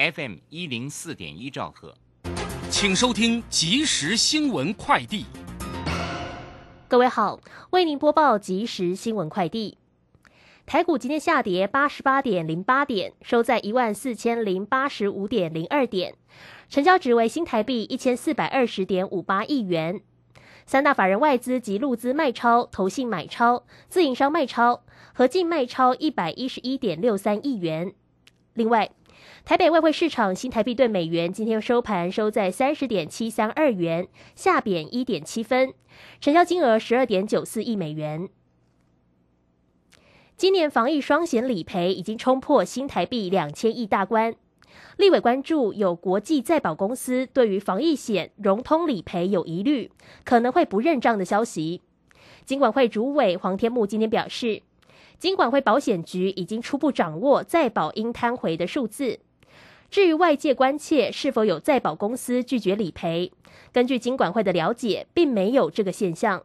FM 一零四点一兆赫，请收听即时新闻快递。各位好，为您播报即时新闻快递。台股今天下跌八十八点零八点，收在一万四千零八十五点零二点，成交值为新台币一千四百二十点五八亿元。三大法人外资及陆资卖超，投信买超，自营商卖超，合计卖超一百一十一点六三亿元。另外，台北外汇市场新台币对美元今天收盘收在三十点七三二元，下贬一点七分，成交金额十二点九四亿美元。今年防疫双险理赔已经冲破新台币两千亿大关，立委关注有国际再保公司对于防疫险融通理赔有疑虑，可能会不认账的消息。金管会主委黄天木今天表示，金管会保险局已经初步掌握再保应摊回的数字。至于外界关切是否有再保公司拒绝理赔，根据金管会的了解，并没有这个现象。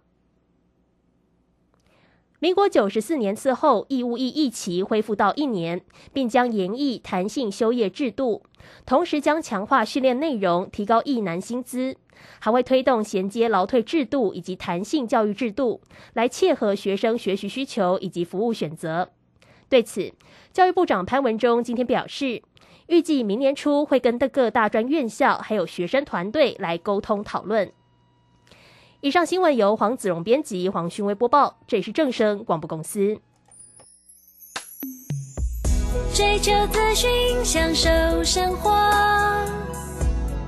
民国九十四年次后，义务役役期恢复到一年，并将延役弹性休业制度，同时将强化训练内容，提高役男薪资，还会推动衔接劳退制度以及弹性教育制度，来切合学生学习需求以及服务选择。对此，教育部长潘文忠今天表示，预计明年初会跟各大专院校还有学生团队来沟通讨论。以上新闻由黄子荣编辑，黄勋威播报。这里是正声广播公司。追求资讯，享受生活，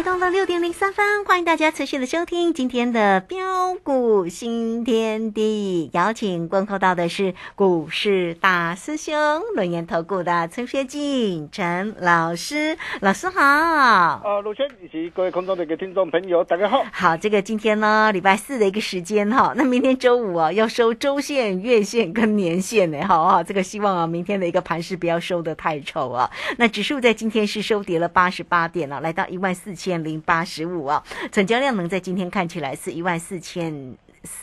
来到了六点零三分，欢迎大家持续的收听今天的标股新天地。邀请观看到的是股市大师兄轮研投顾的陈学进陈老师，老师好。啊，陆轩以及各位空中的一个听众朋友，大家好。好，这个今天呢礼拜四的一个时间哈，那明天周五啊要收周线、月线跟年线呢，好啊，这个希望啊明天的一个盘势不要收的太丑啊。那指数在今天是收跌了八十八点了，来到一万。四千零八十五啊，成交量能在今天看起来是一万四千。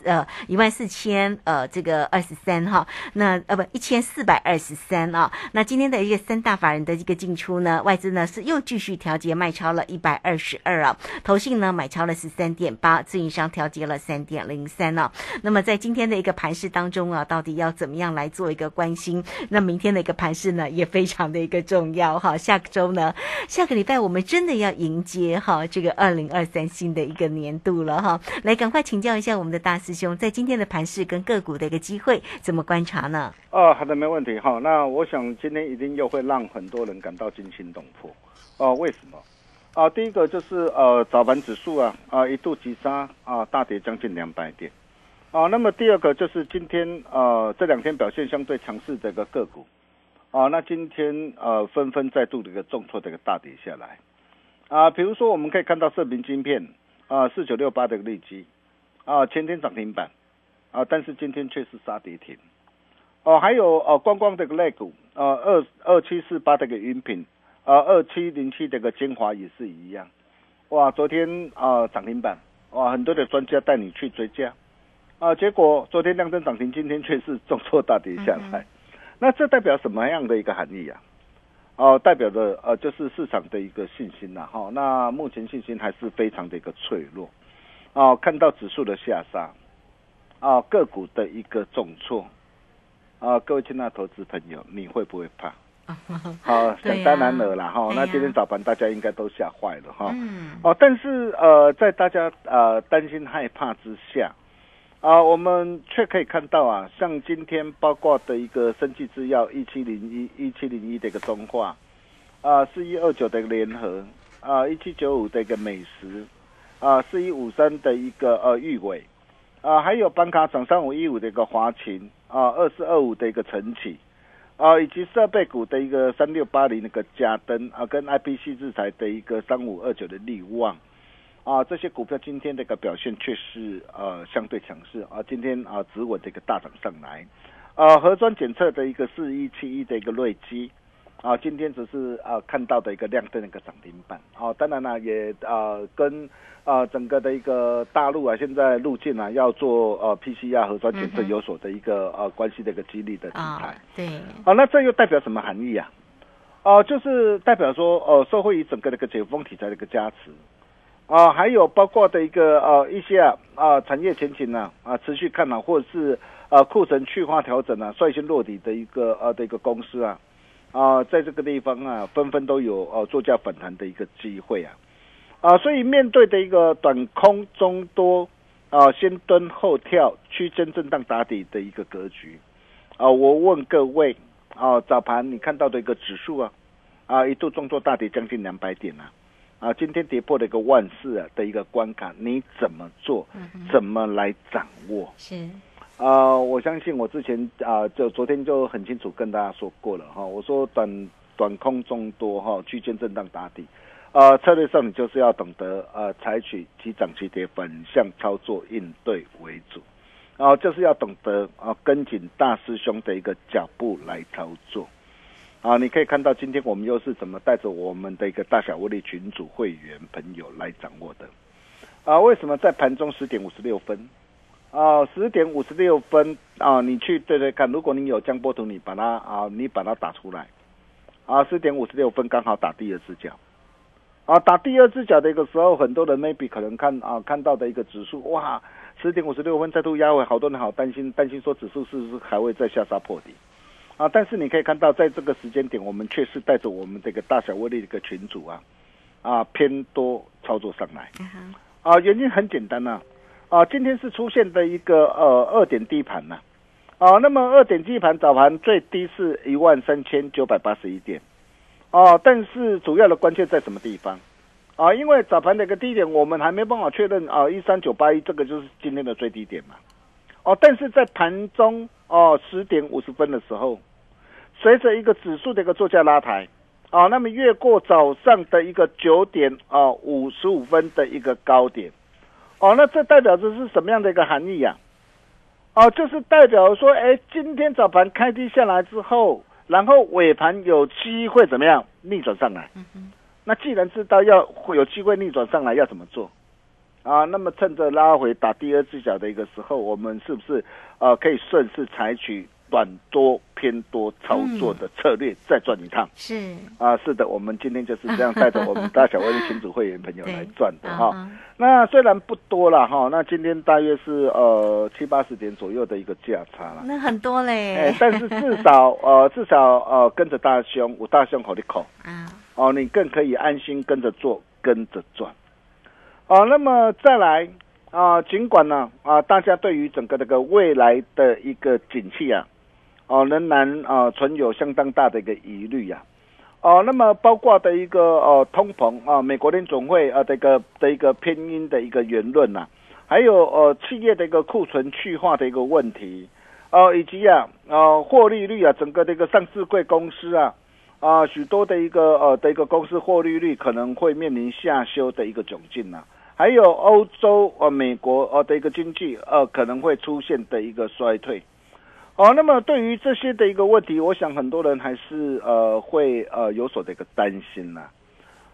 呃，一万四千呃，这个二十三哈，那呃不一千四百二十三啊。那今天的一个三大法人的一个进出呢，外资呢是又继续调节卖超了一百二十二啊，投信呢买超了十三点八，自营商调节了三点零三啊。那么在今天的一个盘市当中啊，到底要怎么样来做一个关心？那明天的一个盘市呢，也非常的一个重要哈。下周呢，下个礼拜我们真的要迎接哈这个二零二三新的一个年度了哈。来，赶快请教一下我们的。大师兄，在今天的盘市跟个股的一个机会，怎么观察呢？哦，好的，没问题哈。那我想今天一定又会让很多人感到惊心动魄。哦，为什么？啊，第一个就是呃，早盘指数啊啊一度急杀啊，大跌将近两百点。啊，那么第二个就是今天呃这两天表现相对强势的一个个股。啊，那今天呃纷纷再度的一个重挫的一个大跌下来。啊，比如说我们可以看到射频晶片啊四九六八的一个利基。啊，前天涨停板，啊，但是今天却是杀跌停。哦，还有哦，观光这个类股，呃，二二七四八这个云品，呃，二七零七这个精华也是一样。哇，昨天啊涨停板，哇，很多的专家带你去追加，啊，结果昨天量增涨停，今天却是重挫大跌下来。那这代表什么样的一个含义啊？哦，代表的呃就是市场的一个信心呐，哈。那目前信心还是非常的一个脆弱，哦，看到指数的下杀，啊，个股的一个重挫，啊，各位亲爱的投资朋友，你会不会怕？好，想当然了啦哈。那今天早盘大家应该都吓坏了哈。嗯。哦，但是呃，在大家呃担心害怕之下，啊，我们却可以看到啊，像今天包括的一个生技制药一七零一一七零一的一个中化，啊，四一二九的一个联合，啊，一七九五的一个美食，啊，四一五三的一个呃玉伟，啊，还有班卡涨三五一五的一个华勤，啊，二四二五的一个晨起。啊，以及设备股的一个三六八零那个嘉登啊，跟 I P C 制裁的一个三五二九的利旺啊，这些股票今天的一个表现却是呃相对强势啊，今天啊止稳的一个大涨上来，啊，核酸检测的一个四一七一的一个瑞基。啊，今天只是啊看到的一个亮灯的一个涨停板，哦，当然呢也啊跟啊整个的一个大陆啊现在入境啊要做呃 PCR 核酸检测有所的一个呃关系的一个激励的题材，对，好，那这又代表什么含义啊？哦，就是代表说呃，社会以整个的一个解封题材的一个加持，啊，还有包括的一个呃一些啊啊产业前景呢啊持续看好，或者是啊库存去化调整啊率先落地的一个呃的一个公司啊。啊，在这个地方啊，纷纷都有呃作价反弹的一个机会啊，啊，所以面对的一个短空中多啊，先蹲后跳区间震荡打底的一个格局啊，我问各位啊，早盘你看到的一个指数啊，啊一度重挫大跌将近两百点啊，啊今天跌破了一个万四啊的一个关卡，你怎么做？怎么来掌握？是。啊，我相信我之前啊，就昨天就很清楚跟大家说过了哈。我说短短空中多哈，区间震荡打底，啊，策略上你就是要懂得呃，采取急涨急跌反向操作应对为主，然后就是要懂得啊，跟紧大师兄的一个脚步来操作。啊，你可以看到今天我们又是怎么带着我们的一个大小威力群组会员朋友来掌握的。啊，为什么在盘中十点五十六分？啊，十点五十六分啊，你去对对看，如果你有江波图，你把它啊，你把它打出来。啊，十点五十六分刚好打第二只脚。啊，打第二只脚的一个时候，很多人 maybe 可能看啊看到的一个指数，哇，十点五十六分再度压回，好多人好担心，担心说指数是不是还会再下杀破底？啊，但是你可以看到，在这个时间点，我们却是带着我们这个大小威力的一个群组啊，啊偏多操作上来。啊，原因很简单呐。啊，啊今天是出现的一个呃二点低盘呐，啊，那么二点低盘早盘最低是一万三千九百八十一点，哦，但是主要的关键在什么地方？啊，因为早盘的一个低点我们还没办法确认啊，一三九八一这个就是今天的最低点嘛，哦，但是在盘中哦十点五十分的时候，随着一个指数的一个作价拉抬，啊，那么越过早上的一个九点啊五十五分的一个高点。哦，那这代表着是什么样的一个含义呀？哦，就是代表说，哎，今天早盘开低下来之后，然后尾盘有机会怎么样逆转上来？那既然知道要会有机会逆转上来，要怎么做？啊，那么趁着拉回打第二只脚的一个时候，我们是不是呃可以顺势采取？短多偏多操作的策略再赚一趟是啊，是的，我们今天就是这样带着我们大小威力群组会员朋友来赚的哈。那虽然不多了哈，那今天大约是呃七八十点左右的一个价差了。那很多嘞，哎，但是至少 呃至少呃跟着大兄，我大兄口的口啊，哦，你更可以安心跟着做，跟着赚。哦，那么再来啊，尽管呢啊，大家对于整个这个未来的一个景气啊。哦，仍然啊存有相当大的一个疑虑呀，哦，那么包括的一个呃通膨啊，美国联总会啊这个的一个偏鹰的一个言论呐，还有呃企业的一个库存去化的一个问题，呃以及啊呃获利率啊，整个的一个上市贵公司啊。啊许多的一个呃的一个公司获利率可能会面临下修的一个窘境呐，还有欧洲、呃美国呃的一个经济呃可能会出现的一个衰退。哦，那么对于这些的一个问题，我想很多人还是呃会呃有所的一个担心呐。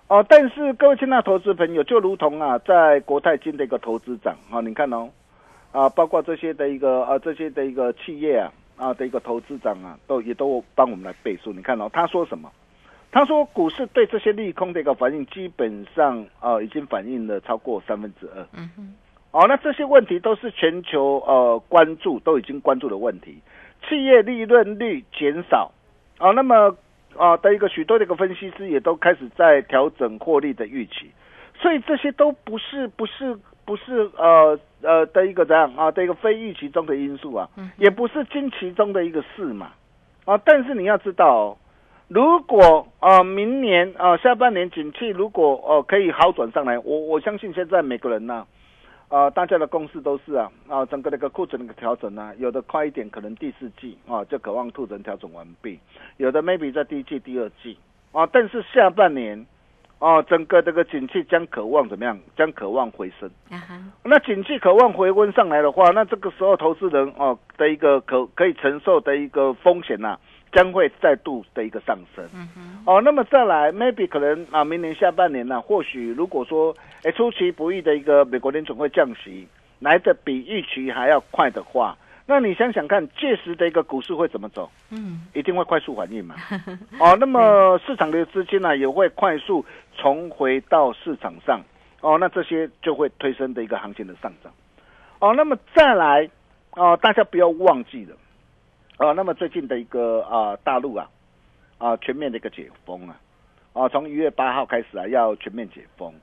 哦，但是各位亲爱的投资朋友，就如同啊，在国泰金的一个投资长啊，你看哦，啊，包括这些的一个呃这些的一个企业啊啊的一个投资长啊，都也都帮我们来背书。你看哦，他说什么？他说股市对这些利空的一个反应，基本上啊已经反映了超过三分之二。嗯哼。哦，那这些问题都是全球呃关注都已经关注的问题，企业利润率减少，啊，那么啊的一个许多的一个分析师也都开始在调整获利的预期，所以这些都不是不是不是呃呃的一个怎样啊的一个非预期中的因素啊，也不是惊奇中的一个事嘛，啊，但是你要知道，如果啊明年啊下半年景气如果哦可以好转上来，我我相信现在每个人呢。啊，大家的共识都是啊，啊，整个那个库存的一个调整呢，有的快一点，可能第四季啊就渴望库存调整完毕；有的 maybe 在第一季、第二季啊，但是下半年啊，整个这个景气将渴望怎么样？将渴望回升。那景气渴望回温上来的话，那这个时候投资人哦的一个可可以承受的一个风险呐。将会再度的一个上升，哦，那么再来，maybe 可能啊，明年下半年呢，或许如果说，哎，出其不意的一个美国联总会降息来的比预期还要快的话，那你想想看，届时的一个股市会怎么走？嗯，一定会快速反应嘛。哦，那么市场的资金呢，也会快速重回到市场上。哦，那这些就会推升的一个行情的上涨。哦，那么再来，哦，大家不要忘记了。啊，那么最近的一个啊，大陆啊，啊，全面的一个解封啊，啊，从一月八号开始啊，要全面解封。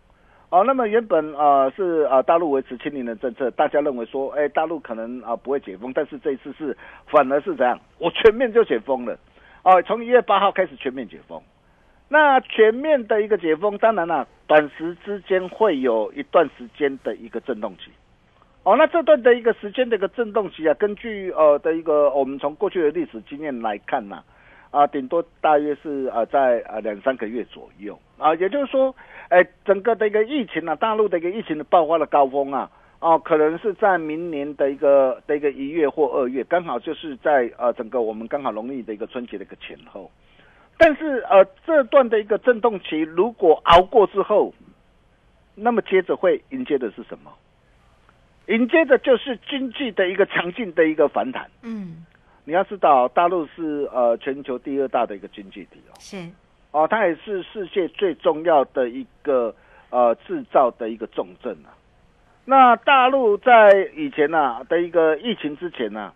哦，那么原本啊是啊大陆维持清零的政策，大家认为说，哎，大陆可能啊不会解封，但是这一次是反而是怎样？我全面就解封了。哦，从一月八号开始全面解封。那全面的一个解封，当然了，短时之间会有一段时间的一个震动期。哦，那这段的一个时间的一个震动期啊，根据呃的一个我们从过去的历史经验来看呐，啊顶多大约是啊在啊两三个月左右啊，也就是说，哎，整个的一个疫情啊，大陆的一个疫情的爆发的高峰啊，哦，可能是在明年的一个的一个一月或二月，刚好就是在呃整个我们刚好农历的一个春节的一个前后，但是呃这段的一个震动期如果熬过之后，那么接着会迎接的是什么？迎接的就是经济的一个强劲的一个反弹。嗯，你要知道，大陆是呃全球第二大的一个经济体哦。是。哦，它也是世界最重要的一个呃制造的一个重镇啊。那大陆在以前呐的一个疫情之前呐，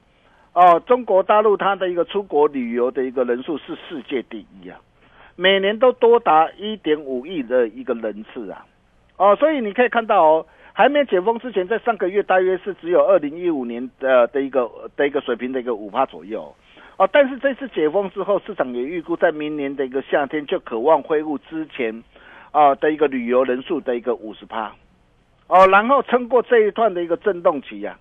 哦，中国大陆它的一个出国旅游的一个人数是世界第一啊，每年都多达一点五亿的一个人次啊。哦，所以你可以看到哦。还没解封之前，在上个月大约是只有二零一五年的的一个的一个水平的一个五帕左右，哦，但是这次解封之后，市场也预估在明年的一个夏天就渴望恢复之前，啊的一个旅游人数的一个五十趴，哦，然后撑过这一段的一个震动期呀，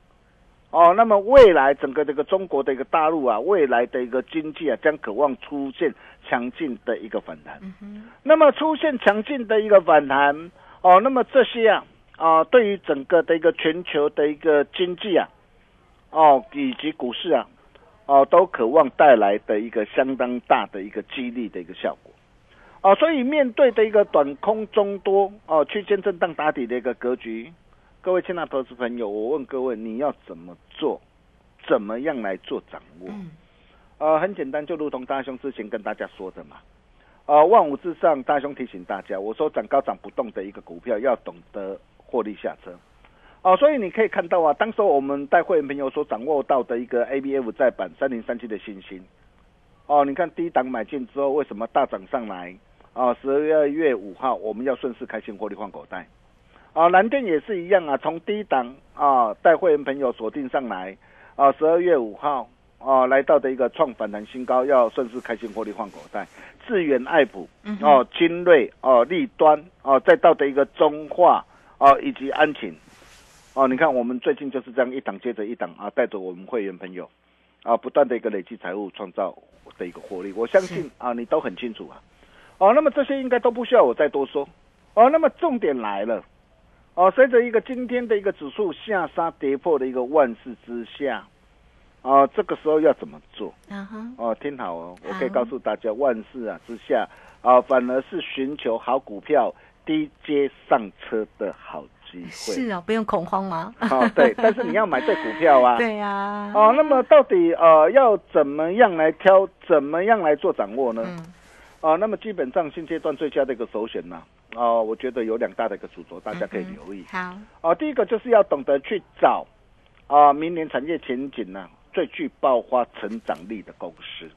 哦，那么未来整个这个中国的一个大陆啊，未来的一个经济啊，将渴望出现强劲的一个反弹，那么出现强劲的一个反弹，哦，那么这些啊。啊，对于整个的一个全球的一个经济啊，哦，以及股市啊，哦，都渴望带来的一个相当大的一个激励的一个效果，啊，所以面对的一个短空中多哦区间震荡打底的一个格局，各位亲爱的投资朋友，我问各位，你要怎么做？怎么样来做掌握？呃，很简单，就如同大兄之前跟大家说的嘛。啊，万五之上，大兄提醒大家，我说涨高涨不动的一个股票，要懂得。获利下车，哦，所以你可以看到啊，当时我们带会员朋友所掌握到的一个 A B F 在版三零三七的信心，哦，你看低档买进之后为什么大涨上来？啊，十二月五号我们要顺势开新获利换口袋，啊，蓝电也是一样啊，从低档啊带会员朋友锁定上来，啊，十二月五号啊来到的一个创反弹新高，要顺势开新获利换口袋。智远爱普哦，精锐哦，立端哦，再到的一个中化。哦，以及安晴，哦，你看我们最近就是这样一档接着一档啊，带着我们会员朋友啊，不断的一个累积财务，创造的一个获利。我相信啊，你都很清楚啊。哦，那么这些应该都不需要我再多说。哦，那么重点来了，哦，随着一个今天的一个指数下杀跌破的一个万事之下，哦，这个时候要怎么做？啊哈，哦，听好哦，我可以告诉大家，万事啊之下啊，反而是寻求好股票低阶上车的好机会。是啊，不用恐慌吗？哦，对，但是你要买对股票啊。对呀，哦，那么到底呃要怎么样来挑，怎么样来做掌握呢？嗯啊，那么基本上现阶段最佳的一个首选呢，啊，我觉得有两大的一个主轴，大家可以留意。好，啊，第一个就是要懂得去找啊，明年产业前景呢最具爆发成长力的公司。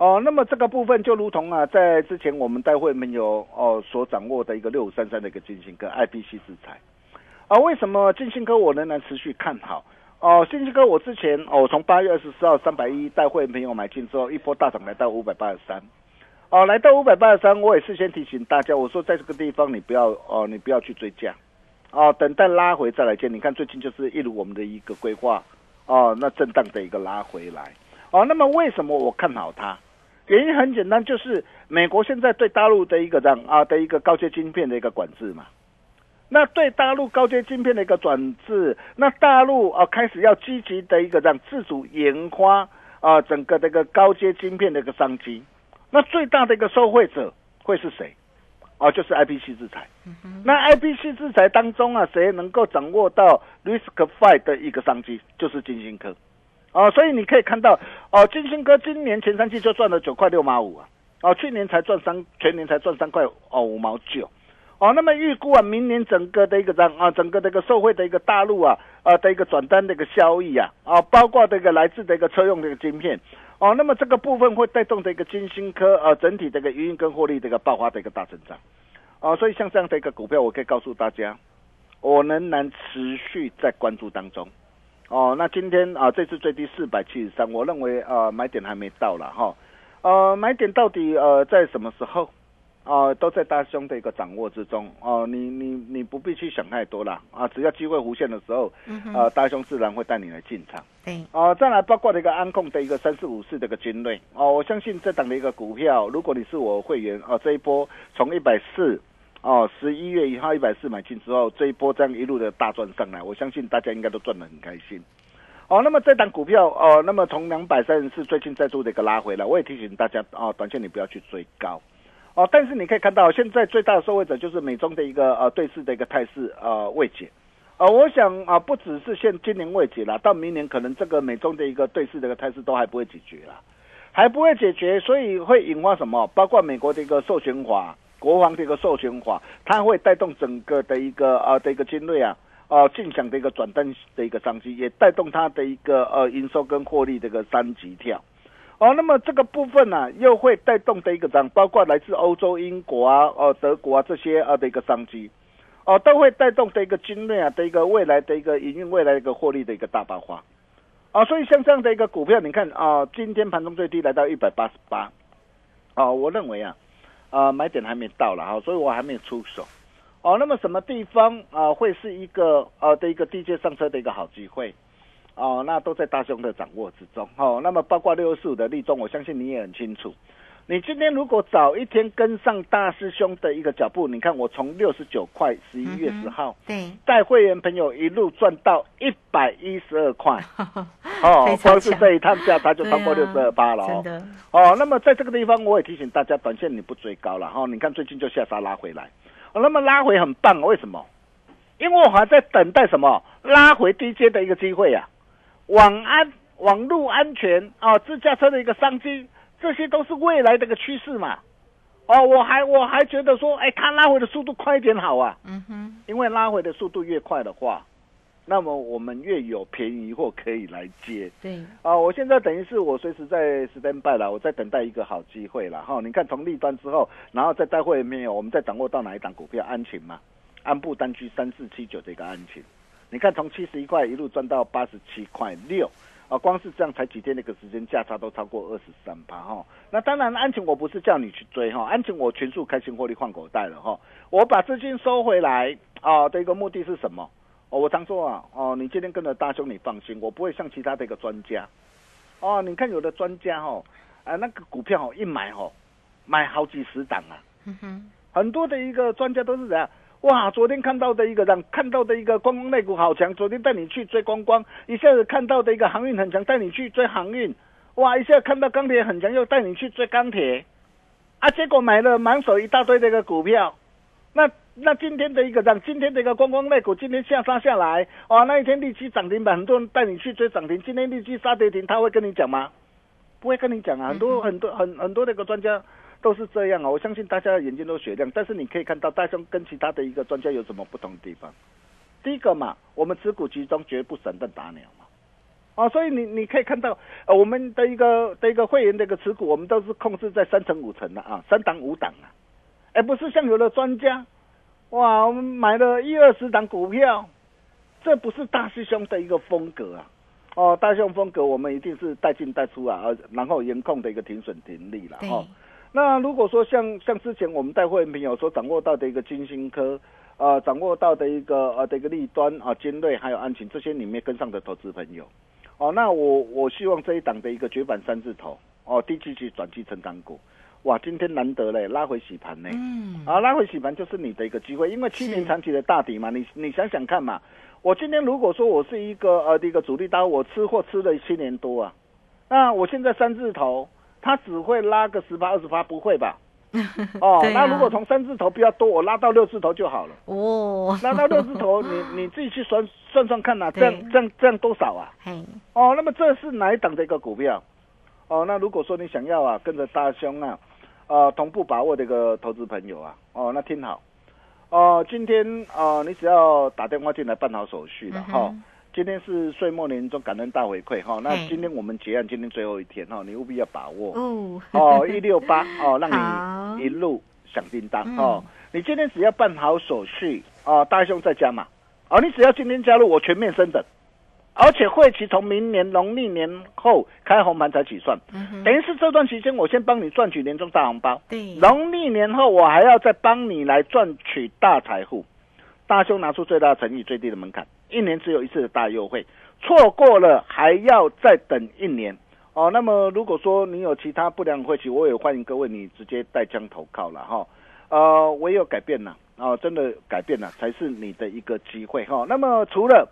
哦，那么这个部分就如同啊，在之前我们待会没有哦所掌握的一个六五三三的一个金星科 IPC 制裁啊，为什么金星科我仍然持续看好？哦，金星科我之前哦从八月二十四号三百一带会朋友买进之后，一波大涨来到五百八十三。哦，来到五百八十三，我也事先提醒大家，我说在这个地方你不要哦，你不要去追价，哦，等待拉回再来接。你看最近就是一如我们的一个规划，哦，那震荡的一个拉回来，哦，那么为什么我看好它？原因很简单，就是美国现在对大陆的一个这样啊的一个高阶晶片的一个管制嘛。那对大陆高阶晶片的一个转制，那大陆啊开始要积极的一个让自主研发啊整个这个高阶晶片的一个商机。那最大的一个受惠者会是谁？啊，就是 IPC 制裁。那 IPC 制裁当中啊，谁能够掌握到 RISC-V 的一个商机，就是金星科。哦，所以你可以看到，哦，金星科今年前三季就赚了九块六毛五啊，哦，去年才赚三，全年才赚三块哦五毛九。哦，那么预估啊，明年整个的一个让啊，整个的一个社会的一个大陆啊，啊的一个转单的一个效益啊，啊，包括这个来自的一个车用的一个晶片，哦，那么这个部分会带动这个金星科呃整体这个营运跟获利的一个爆发的一个大增长，哦，所以像这样的一个股票，我可以告诉大家，我仍然持续在关注当中，哦，那今天啊这次最低四百七十三，我认为呃买点还没到了哈，呃买点到底呃在什么时候？啊，都在大兄的一个掌握之中。哦、你你你不必去想太多了啊，只要机会弧现的时候，嗯大兄自然会带你来进场。对，哦，再来包括的一个安控的一个三四五四的一个精锐哦，我相信这档的一个股票，如果你是我会员哦，这一波从一百四哦，十一月一号一百四买进之后，这一波这样一路的大赚上来，我相信大家应该都赚得很开心。哦，那么这档股票哦，那么从两百三十四最近再做的一个拉回来，我也提醒大家哦，短线你不要去追高。哦，但是你可以看到，现在最大的受惠者就是美中的一个呃对峙的一个态势呃未解，呃，我想啊、不只是现今年未解啦，到明年可能这个美中的一个对峙的一个态势都还不会解决啦，还不会解决，所以会引发什么？包括美国的一个授权法、国防的一个授权法，它会带动整个的一个呃的一个精锐啊。啊，尽享的一个转单的一个商机，也带动它的一个呃营收跟获利的一个三级跳。哦，那么这个部分呢、又会带动的一个涨，包括来自欧洲、英国啊、呃德国啊这些啊的一个商机，哦，都会带动的一个精锐啊的一个未来的一个营运未来的一个获利的一个大爆发。啊，所以像这样的一个股票，你看啊，今天盘中最低来到一百八十八，啊，我认为啊，啊买点还没到了哈，所以我还没有出手。哦，那么什么地方啊会是一个呃的一个低阶上车的一个好机会？哦，那都在大兄的掌握之中。哦，那么包括六四五的立中，我相信你也很清楚。你今天如果早一天跟上大师兄的一个脚步，你看我从六十九块十一月十号对，带会员朋友一路赚到一百一十二块，哦光是这一趟价它就超过六十二八了哦。哦，那么在这个地方，我也提醒大家，短线你不追高了哈、哦。你看最近就下杀拉回来，哦、那么拉回很棒，为什么？因为我还在等待什么拉回低阶的一个机会啊，网安、网络安全啊、自驾车的一个商机，这些都是未来的一个趋势嘛。哦，我还我还觉得说，哎，它拉回的速度快一点好啊，嗯哼，因为拉回的速度越快的话，那么我们越有便宜货可以来接。对，啊，我现在等于是我随时在 stand by 了，我在等待一个好机会了哈。你看从立端之后，然后再待会没有，我们再掌握到哪一档股票？安晴嘛，安布单区三四七九这个安晴，你看从七十一块一路赚到八十七块六。啊，光是这样才几天的一个时间，价差都超过二十三趴哈。那当然，安晴我不是叫你去追哈，安晴我全数开心获利换口袋了哈。我把资金收回来啊的一个目的是什么？哦，我常说啊，哦，你今天跟着大兄，你放心，我不会像其他的一个专家，哦，你看有的专家哦，啊，那个股票哦，一买哦，买好几十档啊，嗯哼，很多的一个专家都是怎样，哇，昨天看到的一个让看到的一个观光类股好强，昨天带你去追观光，一下子看到的一个航运很强，带你去追航运，哇，一下看到钢铁很强，又带你去追钢铁，啊，结果买了满手一大堆的一个股票，那那今天的一个让今天的一个观光类股今天下杀下来，哇，那一天立即涨停板，很多人带你去追涨停，今天立即杀跌停，他会跟你讲吗？不会跟你讲啊，很多很多很很多那个专家。都是这样啊！我相信大家的眼睛都雪亮，但是你可以看到大雄跟其他的一个专家有什么不同的地方。第一个嘛，我们持股集中，绝不散弹打鸟嘛。啊，所以你你可以看到，呃，我们的一个的一个会员的一个持股，我们都是控制在三成五成的啊，三档五档啊，而不是像有的专家，哇，我们买了一二十档股票，这不是大师兄的一个风格啊。哦，大兄风格，我们一定是带进带出啊，然后严控的一个停损停利了哦。那如果说像像之前我们带会员朋友所掌握到的一个金星科，呃，掌握到的一个呃的一个利端啊，尖锐还有安晴这些里面跟上的投资朋友，哦，那我我希望这一档的一个绝版三字头哦，低基期转机成长股，哇，今天难得嘞，拉回洗盘呢，嗯，啊，拉回洗盘就是你的一个机会，因为七年长期的大底嘛，你你想想看嘛，我今天如果说我是一个呃的一个主力刀，我吃货吃了七年多啊，那我现在三字头。他只会拉个十八二十八，不会吧？哦，那如果从三字头比较多，我拉到六字头就好了。哦，拉到六字头，你你自己去算算算看呐，这样这样这样多少啊？哦，那么这是哪一档的一个股票？哦，那如果说你想要啊，跟着大兄啊，呃，同步把握的一个投资朋友啊，哦，那听好，哦，今天啊，你只要打电话进来办好手续了哈。今天是岁末年终感恩大回馈哈，那今天我们结案，今天最后一天哈，你务必要把握。哦。哦一六八哦，让你一路响叮当哦。你今天只要办好手续哦，大兄在家嘛。哦，你只要今天加入我全面升等，而且会期从明年农历年后开红盘才起算，等于是这段期间我先帮你赚取年终大红包，对，农历年后我还要再帮你来赚取大财富。大兄拿出最大的诚意，最低的门槛，一年只有一次的大优惠，错过了还要再等一年哦。那么如果说你有其他不良会期，我也欢迎各位你直接带枪投靠了哈。呃，唯有改变了啊，真的改变了才是你的一个机会哈。那么除了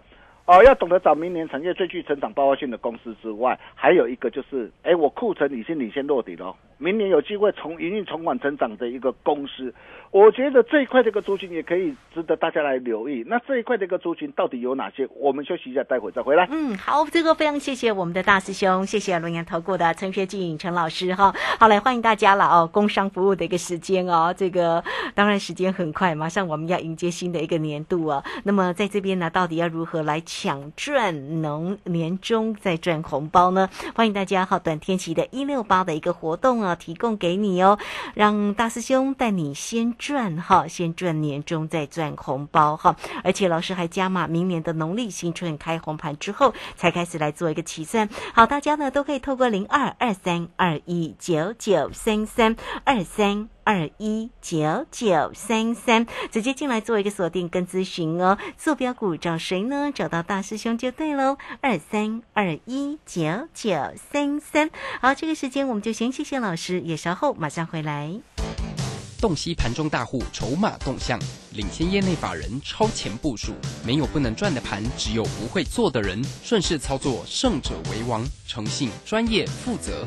哦，要懂得找明年产业最具成长爆发性的公司之外，还有一个就是，哎，我库存已经领先落底了。明年有机会从营运重返成长的一个公司，我觉得这一块的一个族群也可以值得大家来留意。那这一块的一个族群到底有哪些？我们休息一下，待会再回来。嗯，好，这个非常谢谢我们的大师兄，谢谢龙岩投顾的陈学进陈老师哈。好，来欢迎大家了哦，工商服务的一个时间哦，这个当然时间很快，马上我们要迎接新的一个年度啊。那么在这边呢，到底要如何来抢赚能年终再赚红包呢？欢迎大家哈，短天期的一六八的一个活动啊。提供给你哦，让大师兄带你先赚哈，先赚年终再赚红包哈，而且老师还加码，明年的农历新春开红盘之后才开始来做一个起算。好，大家呢都可以透过零二二三二一九九三三二三。二一九九三三，直接进来做一个锁定跟咨询哦。坐标股找谁呢？找到大师兄就对喽。二三二一九九三三。好，这个时间我们就先谢谢老师，也稍后马上回来。洞悉盘中大户筹码动向，领先业内法人超前部署。没有不能赚的盘，只有不会做的人。顺势操作，胜者为王。诚信、专业、负责。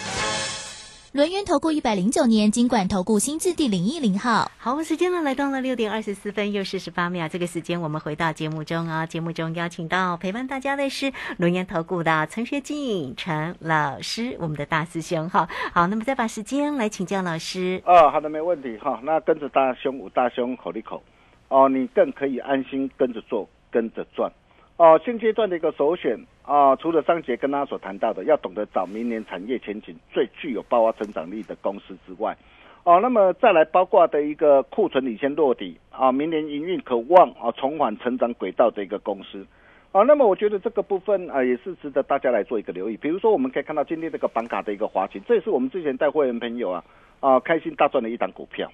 轮源投顾一百零九年金管投顾新字第零一零号。好，时间呢来到了六点二十四分又四十八秒，这个时间我们回到节目中啊，节目中邀请到陪伴大家的是轮源投顾的陈学进陈老师，我们的大师兄哈。好，那么再把时间来请教老师。哦，好的，没问题哈。那跟着大兄五大兄口一口，哦，你更可以安心跟着做，跟着赚。哦，现阶段的一个首选啊，除了上节跟大家所谈到的，要懂得找明年产业前景最具有爆发成长力的公司之外，哦，那么再来包括的一个库存领先落底啊，明年营运可望啊重返成长轨道的一个公司，啊，那么我觉得这个部分啊也是值得大家来做一个留意。比如说，我们可以看到今天这个板卡的一个华勤，这也是我们之前带会员朋友啊啊开心大赚的一档股票，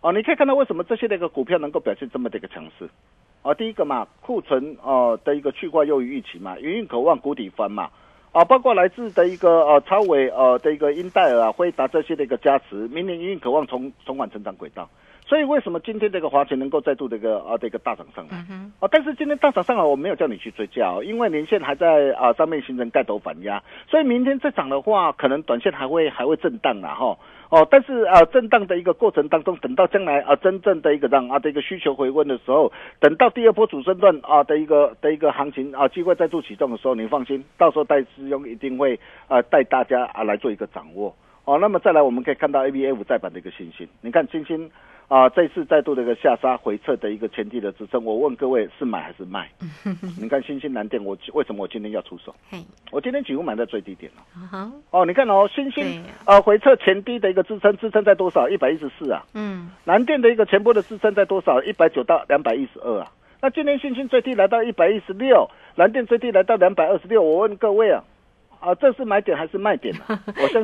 哦，你可以看到为什么这些的一个股票能够表现这么的一个强势。啊，第一个嘛，库存呃的一个去化优于预期嘛，营运渴望谷底翻嘛，啊，包括来自的一个呃超伟呃的一个英戴尔啊，辉达这些的一个加持，明年营运渴望重重返成长轨道。所以为什么今天这个华晨能够再度这个啊这个大涨上来？啊，但是今天大涨上来，我没有叫你去追加哦，因为年线还在啊上面形成盖头反压，所以明天再涨的话，可能短线还会还会震荡啦哈。哦，但是啊，震荡的一个过程当中，等到将来啊，真正的一个让啊的一个需求回温的时候，等到第二波主升段啊的一个的一个行情啊机会再度启动的时候，你放心，到时候戴师兄一定会啊带大家啊来做一个掌握。哦，那么再来我们可以看到 A B A 五再版的一个信心，你看星星。啊，这次再度的一个下杀回撤的一个前提的支撑，我问各位是买还是卖？你看新兴蓝电，我为什么我今天要出手？我今天几乎买在最低点了。哦，你看哦，新兴呃回撤前低的一个支撑，支撑在多少？一百一十四啊。嗯。蓝电的一个前波的支撑在多少？一百九到两百一十二啊。那今天新兴最低来到一百一十六，蓝电最低来到两百二十六。我问各位啊。啊，这是买点还是卖点呢？我相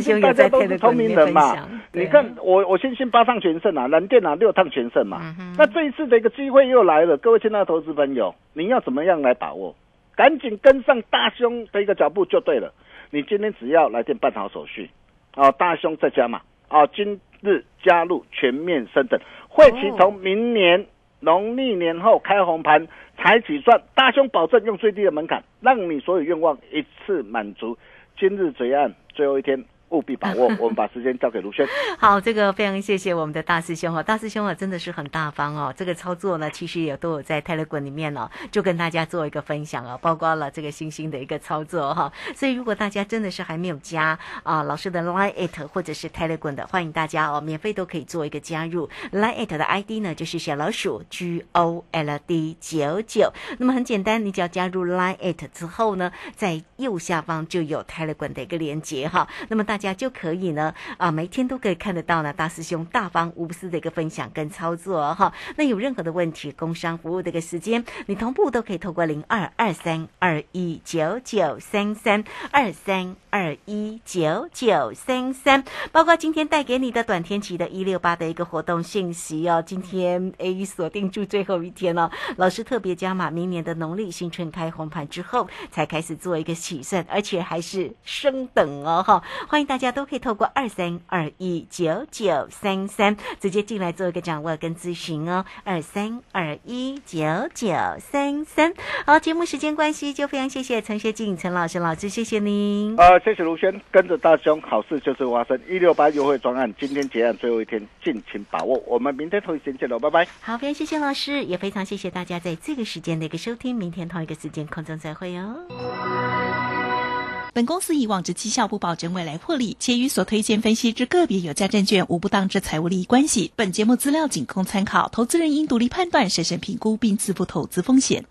信，大家都是聪明人嘛。你看，我我先信八趟全胜啊，蓝电啊六趟全胜嘛。那这一次的一个机会又来了，各位亲爱的投资朋友，你要怎么样来把握？赶紧跟上大兄的一个脚步就对了。你今天只要来电办好手续，啊，大兄在家嘛，啊，今日加入全面升等，会期从明年。农历年后开红盘才起算，大兄保证用最低的门槛，让你所有愿望一次满足。今日结案最后一天。务必把握。我们把时间交给卢轩。好，这个非常谢谢我们的大师兄哦，大师兄啊，真的是很大方哦。这个操作呢，其实也都有在泰勒滚里面哦，就跟大家做一个分享哦，包括了这个星星的一个操作哈。所以如果大家真的是还没有加啊老师的 Line it 或者是泰勒滚的，欢迎大家哦，免费都可以做一个加入。Line it 的 ID 呢就是小老鼠 G O L D 九九。那么很简单，你只要加入 Line it 之后呢，在右下方就有泰勒滚的一个连接哈。那么大家就可以呢啊，每天都可以看得到呢，大师兄大方无私的一个分享跟操作哈。那有任何的问题，工商服务的一个时间，你同步都可以透过零二二三二一九九三三二三二一九九三三，包括今天带给你的短天期的一六八的一个活动信息哦。今天 A 锁定住最后一天了，老师特别加码，明年的农历新春开红盘之后才开始做一个起算，而且还是升等哦哈。欢迎大大家都可以透过二三二一九九三三直接进来做一个掌握跟咨询哦，二三二一九九三三。好，节目时间关系，就非常谢谢陈学静陈老师老师，谢谢您。呃，谢谢卢轩，跟着大兄，好事就是发生。一六八优惠专案，今天结案最后一天，尽情把握。我们明天同一时间见喽，拜拜。好，非常谢谢老师，也非常谢谢大家在这个时间的一个收听，明天同一个时间空中再会哦。本公司以往之绩效不保证未来获利，且与所推荐分析之个别有价证券无不当之财务利益关系。本节目资料仅供参考，投资人应独立判断、审慎评估并自负投资风险。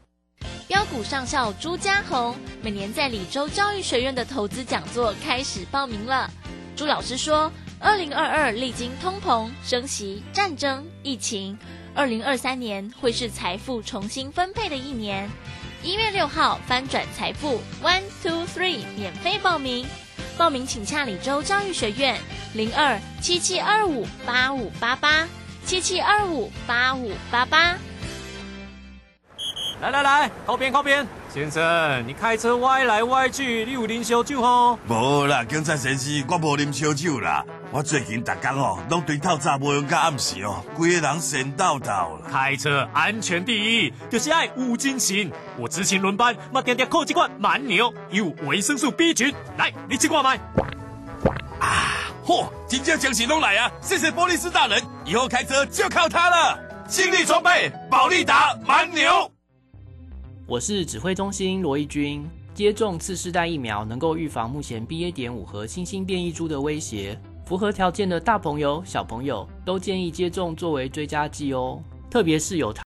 标股上校朱家红每年在李州教育学院的投资讲座开始报名了。朱老师说，二零二二历经通膨、升息、战争、疫情，二零二三年会是财富重新分配的一年。一月六号翻转财富，one two three 免费报名，报名请洽李州教育学院零二七七二五八五八八七七二五八五八八。来来来，靠边靠边，先生，你开车歪来歪去，你有啉烧酒吼？无啦，警察先生，我无啉烧酒啦。我最近逐工哦，拢对透早无用到暗时哦，规个人神叨叨啦。开车安全第一，就是爱无精神。我执勤轮班，嘛点点靠几罐蛮牛，有维生素 B 群。来，你吃过没？啊。嚯，金正奖喜拢来啊！谢谢波利斯大人，以后开车就靠它了。新力装备，保利达蛮牛。我是指挥中心罗义军。接种次世代疫苗能够预防目前 BA. 点五和新兴变异株的威胁。符合条件的大朋友、小朋友都建议接种作为追加剂哦，特别是有。